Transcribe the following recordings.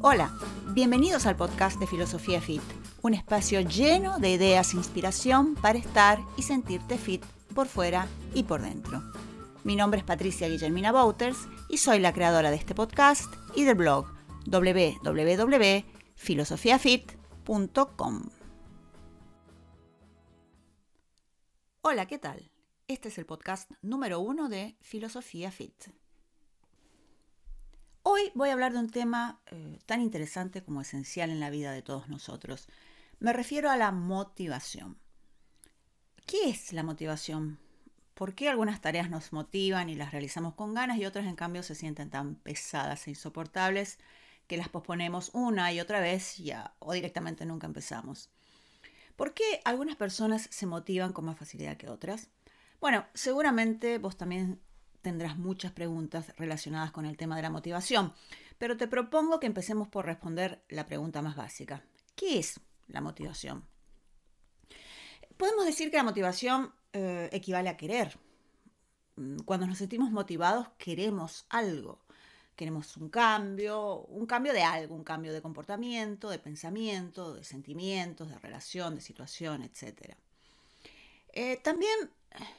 Hola, bienvenidos al podcast de Filosofía Fit, un espacio lleno de ideas e inspiración para estar y sentirte fit por fuera y por dentro. Mi nombre es Patricia Guillermina Bouters y soy la creadora de este podcast y del blog www.filosofiafit.com. Hola, ¿qué tal? Este es el podcast número uno de Filosofía Fit. Hoy voy a hablar de un tema eh, tan interesante como esencial en la vida de todos nosotros. Me refiero a la motivación. ¿Qué es la motivación? ¿Por qué algunas tareas nos motivan y las realizamos con ganas y otras en cambio se sienten tan pesadas e insoportables que las posponemos una y otra vez ya, o directamente nunca empezamos? ¿Por qué algunas personas se motivan con más facilidad que otras? Bueno, seguramente vos también tendrás muchas preguntas relacionadas con el tema de la motivación, pero te propongo que empecemos por responder la pregunta más básica. ¿Qué es la motivación? Podemos decir que la motivación eh, equivale a querer. Cuando nos sentimos motivados queremos algo. Queremos un cambio, un cambio de algo, un cambio de comportamiento, de pensamiento, de sentimientos, de relación, de situación, etc. Eh, también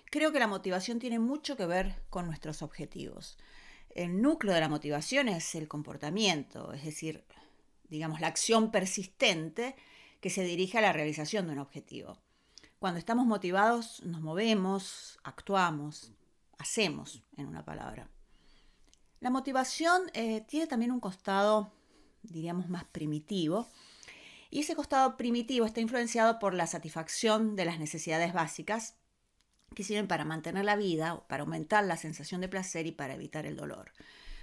creo que la motivación tiene mucho que ver con nuestros objetivos. El núcleo de la motivación es el comportamiento, es decir, digamos, la acción persistente que se dirige a la realización de un objetivo. Cuando estamos motivados nos movemos, actuamos, hacemos, en una palabra. La motivación eh, tiene también un costado, diríamos, más primitivo, y ese costado primitivo está influenciado por la satisfacción de las necesidades básicas que sirven para mantener la vida, para aumentar la sensación de placer y para evitar el dolor.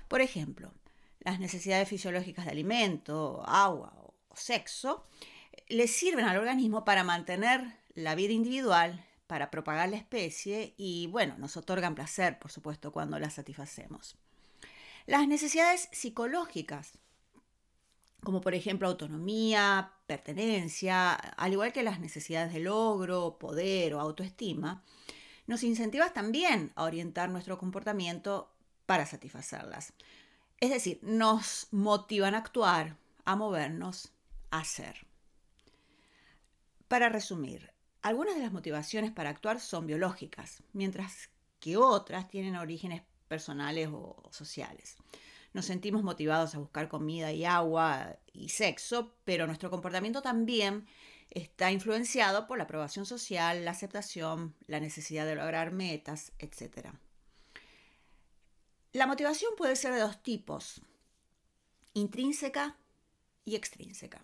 Por ejemplo, las necesidades fisiológicas de alimento, agua o sexo le sirven al organismo para mantener la vida individual, para propagar la especie y, bueno, nos otorgan placer, por supuesto, cuando las satisfacemos. Las necesidades psicológicas, como por ejemplo autonomía, pertenencia, al igual que las necesidades de logro, poder o autoestima, nos incentivas también a orientar nuestro comportamiento para satisfacerlas. Es decir, nos motivan a actuar, a movernos, a hacer. Para resumir, algunas de las motivaciones para actuar son biológicas, mientras que otras tienen orígenes personales o sociales. Nos sentimos motivados a buscar comida y agua y sexo, pero nuestro comportamiento también está influenciado por la aprobación social, la aceptación, la necesidad de lograr metas, etc. La motivación puede ser de dos tipos, intrínseca y extrínseca.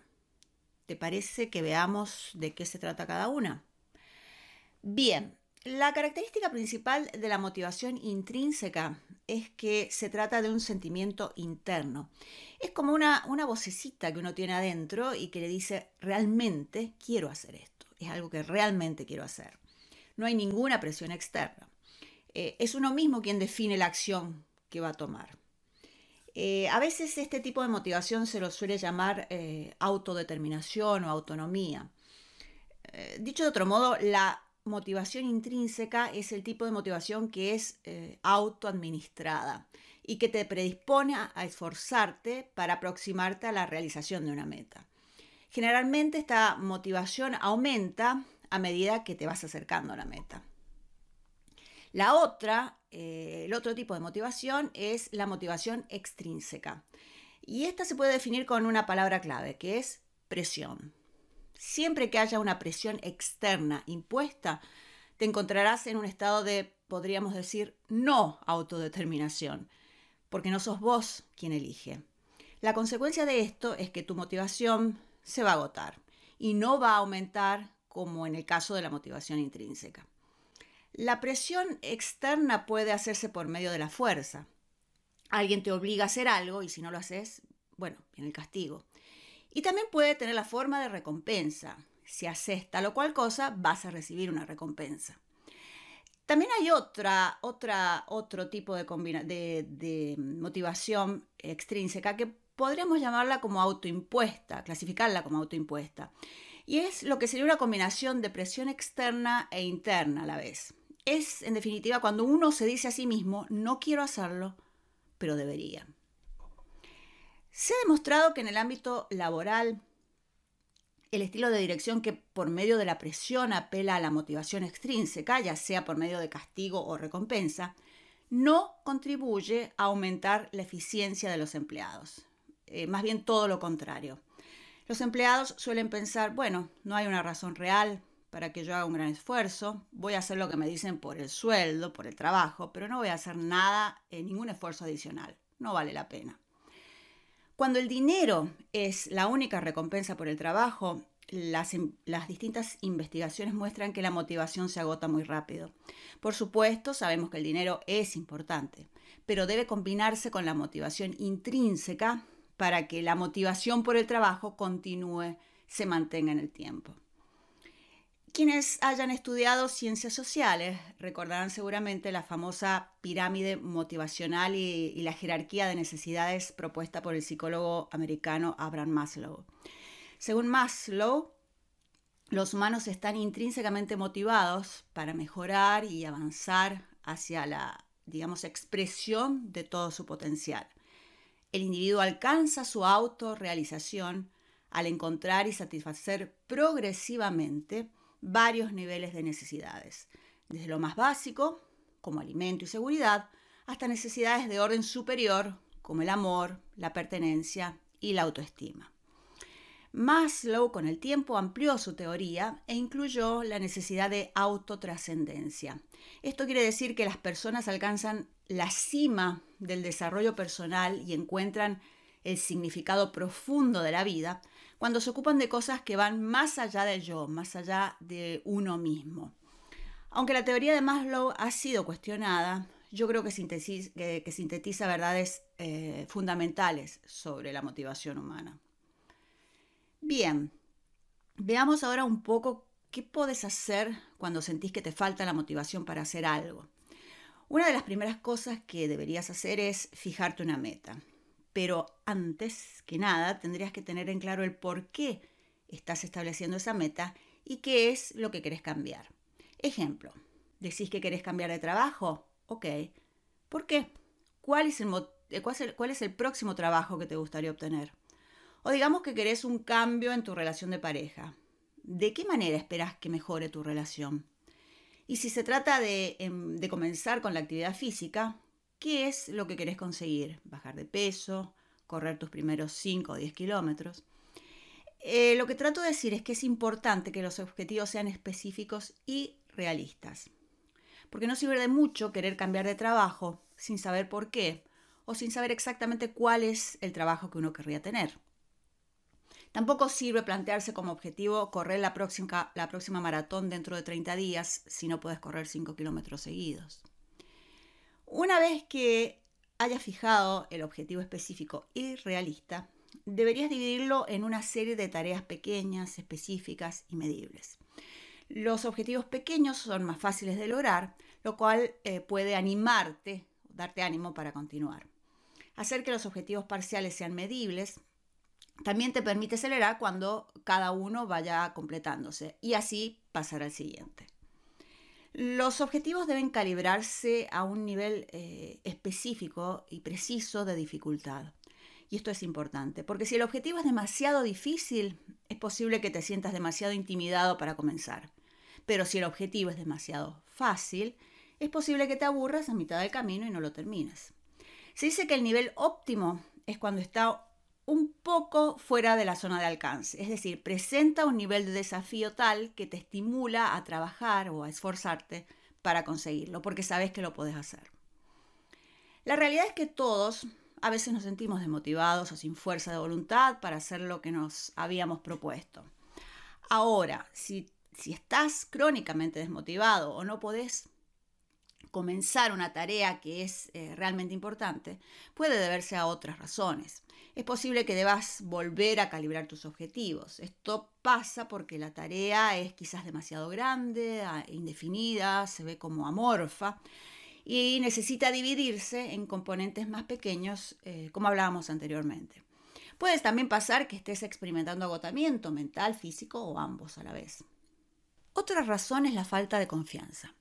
¿Te parece que veamos de qué se trata cada una? Bien, la característica principal de la motivación intrínseca es que se trata de un sentimiento interno. Es como una, una vocecita que uno tiene adentro y que le dice, realmente quiero hacer esto. Es algo que realmente quiero hacer. No hay ninguna presión externa. Eh, es uno mismo quien define la acción que va a tomar. Eh, a veces este tipo de motivación se lo suele llamar eh, autodeterminación o autonomía. dicho de otro modo, la motivación intrínseca es el tipo de motivación que es eh, autoadministrada y que te predispone a, esforzarte para aproximarte a la realización de una meta. Generalmente esta motivación aumenta a medida que te vas acercando a la meta. La otra, eh, el otro tipo de motivación es la motivación extrínseca. Y esta se puede definir con una palabra clave, que es presión. Siempre que haya una presión externa impuesta, te encontrarás en un estado de, podríamos decir, no autodeterminación, porque no sos vos quien elige. La consecuencia de esto es que tu motivación se va a agotar y no va a aumentar como en el caso de la motivación intrínseca. La presión externa puede hacerse por medio de la fuerza. Alguien te obliga a hacer algo y si no lo haces, bueno, viene el castigo. Y también puede tener la forma de recompensa. Si haces tal o cual cosa, vas a recibir una recompensa. También hay otra, otra, otro tipo de, de motivación extrínseca que podríamos llamarla como autoimpuesta, clasificarla como autoimpuesta. Y es lo que sería una combinación de presión externa e interna a la vez. Es, en definitiva, cuando uno se dice a sí mismo, no quiero hacerlo, pero debería. Se ha demostrado que en el ámbito laboral, el estilo de dirección que por medio de la presión apela a la motivación extrínseca, ya sea por medio de castigo o recompensa, no contribuye a aumentar la eficiencia de los empleados. Eh, más bien todo lo contrario. Los empleados suelen pensar, bueno, no hay una razón real para que yo haga un gran esfuerzo, voy a hacer lo que me dicen por el sueldo, por el trabajo, pero no voy a hacer nada, eh, ningún esfuerzo adicional, no vale la pena. Cuando el dinero es la única recompensa por el trabajo, las, las, distintas investigaciones muestran que la motivación se agota muy rápido. Por supuesto, sabemos que el dinero es importante, pero debe combinarse con la motivación intrínseca para que la motivación por el trabajo continúe, se mantenga en el tiempo. Quienes hayan estudiado ciencias sociales recordarán seguramente la famosa pirámide motivacional y, la jerarquía de necesidades propuesta por el psicólogo americano Abraham Maslow. Según Maslow, los humanos están intrínsecamente motivados para mejorar y avanzar hacia la, digamos, expresión de todo su potencial. El individuo alcanza su autorrealización al encontrar y satisfacer progresivamente varios niveles de necesidades, desde lo más básico, como alimento y seguridad, hasta necesidades de orden superior, como el amor, la pertenencia y la autoestima. Maslow con el tiempo amplió su teoría e incluyó la necesidad de autotrascendencia. Esto quiere decir que las personas alcanzan la cima del desarrollo personal y encuentran el significado profundo de la vida cuando se ocupan de cosas que van más allá del yo, más allá de uno mismo. Aunque la teoría de Maslow ha sido cuestionada, yo creo que sintetiza, verdades eh, fundamentales sobre la motivación humana. Bien, veamos ahora un poco qué puedes hacer cuando sentís que te falta la motivación para hacer algo. Una de las primeras cosas que deberías hacer es fijarte una meta. Pero antes que nada tendrías que tener en claro el por qué estás estableciendo esa meta y qué es lo que querés cambiar. Ejemplo, decís que querés cambiar de trabajo. Ok. ¿Por qué? ¿Cuál es el, eh, próximo trabajo que te gustaría obtener? O digamos que querés un cambio en tu relación de pareja. ¿De qué manera esperas que mejore tu relación? Y si se trata de, em, de comenzar con la actividad física, ¿Qué es lo que querés conseguir? Bajar de peso, correr tus primeros 5 o 10 kilómetros. Eh, lo que trato de decir es que es importante que los objetivos sean específicos y realistas. Porque no sirve de mucho querer cambiar de trabajo sin saber por qué o sin saber exactamente cuál es el trabajo que uno querría tener. Tampoco sirve plantearse como objetivo correr la próxima, la próxima maratón dentro de 30 días si no puedes correr 5 kilómetros seguidos. Una vez que hayas fijado el objetivo específico y realista, deberías dividirlo en una serie de tareas pequeñas, específicas y medibles. Los objetivos pequeños son más fáciles de lograr, lo cual eh, puede animarte, darte ánimo para continuar. Hacer que los objetivos parciales sean medibles también te permite acelerar cuando cada uno vaya completándose y así pasar al siguiente. Los objetivos deben calibrarse a un nivel eh, específico y preciso de dificultad. Y esto es importante, porque si el objetivo es demasiado difícil, es posible que te sientas demasiado intimidado para comenzar. Pero si el objetivo es demasiado fácil, es posible que te aburras a mitad del camino y no lo termines. Se dice que el nivel óptimo es cuando está un poco fuera de la zona de alcance, es decir, presenta un nivel de desafío tal que te estimula a trabajar o a esforzarte para conseguirlo, porque sabes que lo puedes hacer. La realidad es que todos a veces nos sentimos desmotivados o sin fuerza de voluntad para hacer lo que nos habíamos propuesto. Ahora, si, si estás crónicamente desmotivado o no podés comenzar una tarea que es eh, realmente importante, puede deberse a otras razones. Es posible que debas volver a calibrar tus objetivos. Esto pasa porque la tarea es quizás demasiado grande, indefinida, se ve como amorfa y necesita dividirse en componentes más pequeños, eh, como hablábamos anteriormente. Puedes también pasar que estés experimentando agotamiento mental, físico o ambos a la vez. Otra razón es la falta de confianza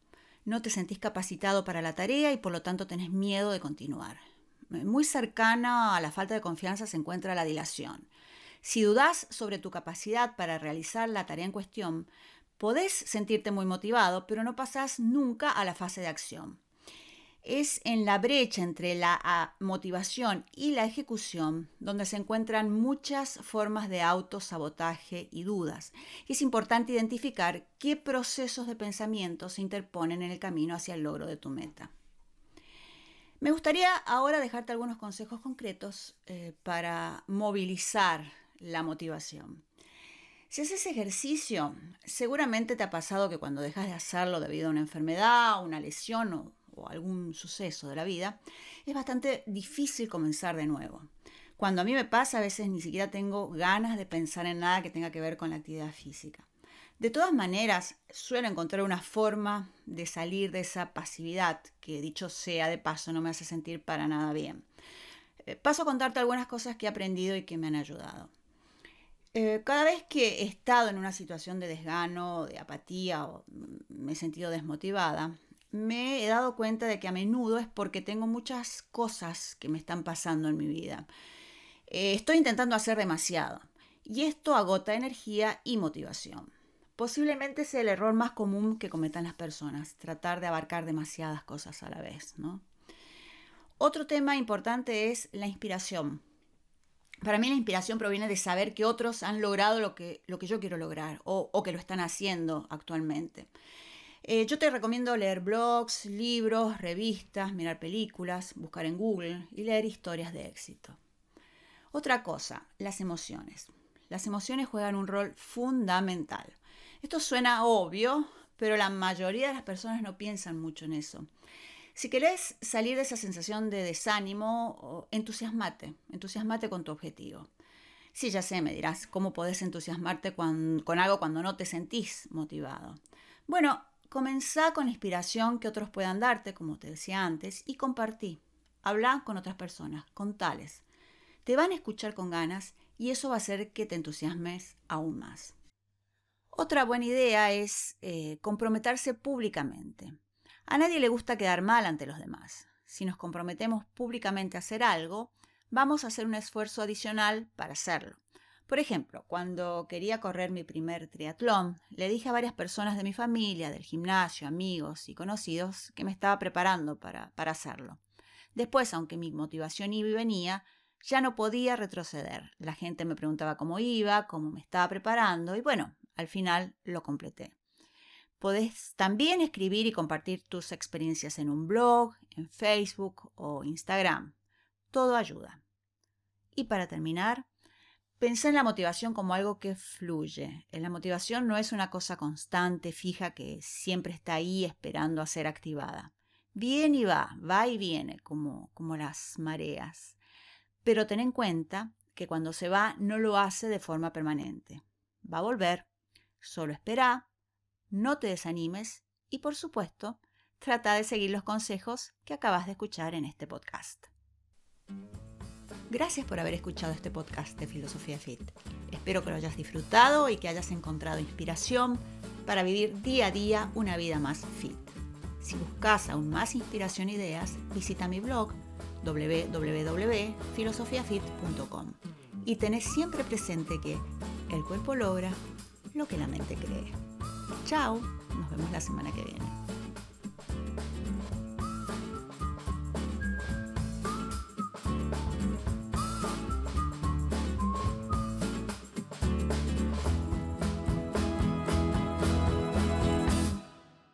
no te sentís capacitado para la tarea y por lo tanto tenés miedo de continuar. Muy cercana a la falta de confianza se encuentra la dilación. Si dudas sobre tu capacidad para realizar la tarea en cuestión, podés sentirte muy motivado, pero no pasás nunca a la fase de acción es en la brecha entre la ah, motivación y la ejecución donde se encuentran muchas formas de autosabotaje y dudas. es importante identificar qué procesos de pensamiento se interponen en el camino hacia el logro de tu meta. Me gustaría ahora dejarte algunos consejos concretos eh, para movilizar la motivación. Si haces ejercicio, seguramente te ha pasado que cuando dejas de hacerlo debido a una enfermedad, una lesión o o algún suceso de la vida, es bastante difícil comenzar de nuevo. Cuando a mí me pasa, a veces ni siquiera tengo ganas de pensar en nada que tenga que ver con la actividad física. De todas maneras, suelo encontrar una forma de salir de esa pasividad que, dicho sea de paso, no me hace sentir para nada bien. Eh, paso a contarte algunas cosas que he aprendido y que me han ayudado. Eh, cada vez que he estado en una situación de desgano, de apatía o me he sentido desmotivada, me he dado cuenta de que a menudo es porque tengo muchas cosas que me están pasando en mi vida. Eh, estoy intentando hacer demasiado y esto agota energía y motivación. Posiblemente sea el error más común que cometan las personas, tratar de abarcar demasiadas cosas a la vez. Otro tema importante es la inspiración. Para mí la inspiración proviene de saber que otros han logrado lo que, lo que yo quiero lograr o que lo están haciendo actualmente. Eh, yo te recomiendo leer blogs, libros, revistas, mirar películas, buscar en Google y leer historias de éxito. Otra cosa, las emociones. Las emociones juegan un rol fundamental. Esto suena obvio, pero la mayoría de las personas no piensan mucho en eso. Si querés salir de esa sensación de desánimo, entusiasmate, entusiasmate con tu objetivo. Sí, ya sé, me dirás, ¿cómo podés entusiasmarte con, con algo cuando no te sentís motivado? Bueno, Comenzá con inspiración que otros puedan darte, como te decía antes, y compartí. Habla con otras personas, con tales. Te van a escuchar con ganas y eso va a hacer que te entusiasmes aún más. Otra buena idea es eh, comprometerse públicamente. A nadie le gusta quedar mal ante los demás. Si nos comprometemos públicamente a hacer algo, vamos a hacer un esfuerzo adicional para hacerlo. Por ejemplo, cuando quería correr mi primer triatlón, le dije a varias personas de mi familia, del gimnasio, amigos y conocidos que me estaba preparando para, para hacerlo. Después, aunque mi motivación iba y venía, ya no podía retroceder. La gente me preguntaba cómo iba, cómo me estaba preparando y bueno, al final lo completé. Podés también escribir y compartir tus experiencias en un blog, en Facebook o Instagram. Todo ayuda. Y para terminar, Pensé en la motivación como algo que fluye. La motivación no es una cosa constante, fija, que siempre está ahí esperando a ser activada. Viene y va, va y viene, como, como las mareas. Pero ten en cuenta que cuando se va no lo hace de forma permanente. Va a volver. Solo espera, no te desanimes y, por supuesto, trata de seguir los consejos que acabas de escuchar en este podcast. Gracias por haber escuchado este podcast de Filosofía Fit. Espero que lo hayas disfrutado y que hayas encontrado inspiración para vivir día a día una vida más fit. Si buscas aún más inspiración e ideas, visita mi blog www.filosofiafit.com y tenés siempre presente que el cuerpo logra lo que la mente cree. Chao, nos vemos la semana que viene.